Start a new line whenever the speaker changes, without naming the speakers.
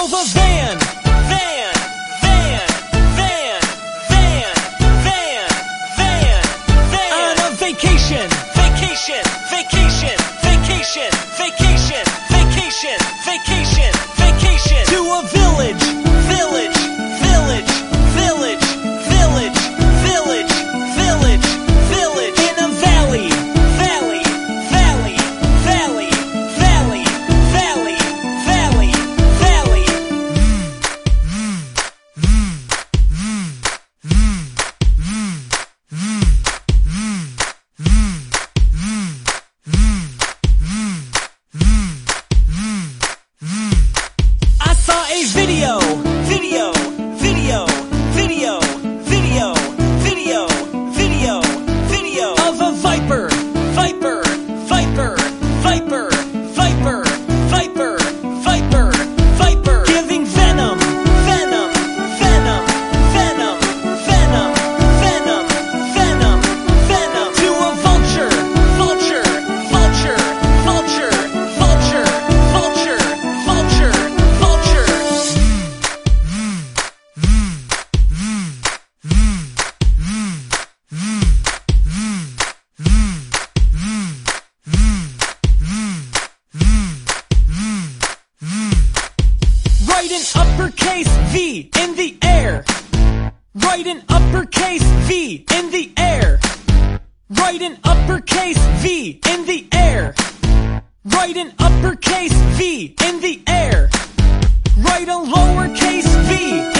drove a van, van, van, van, van, van, van, van. On a vacation, vacation, vacation, vacation, vacation, a video, an uppercase V in the air. Write an uppercase V in the air. Write an uppercase V in the air. Write an uppercase V in the air. Write a lowercase v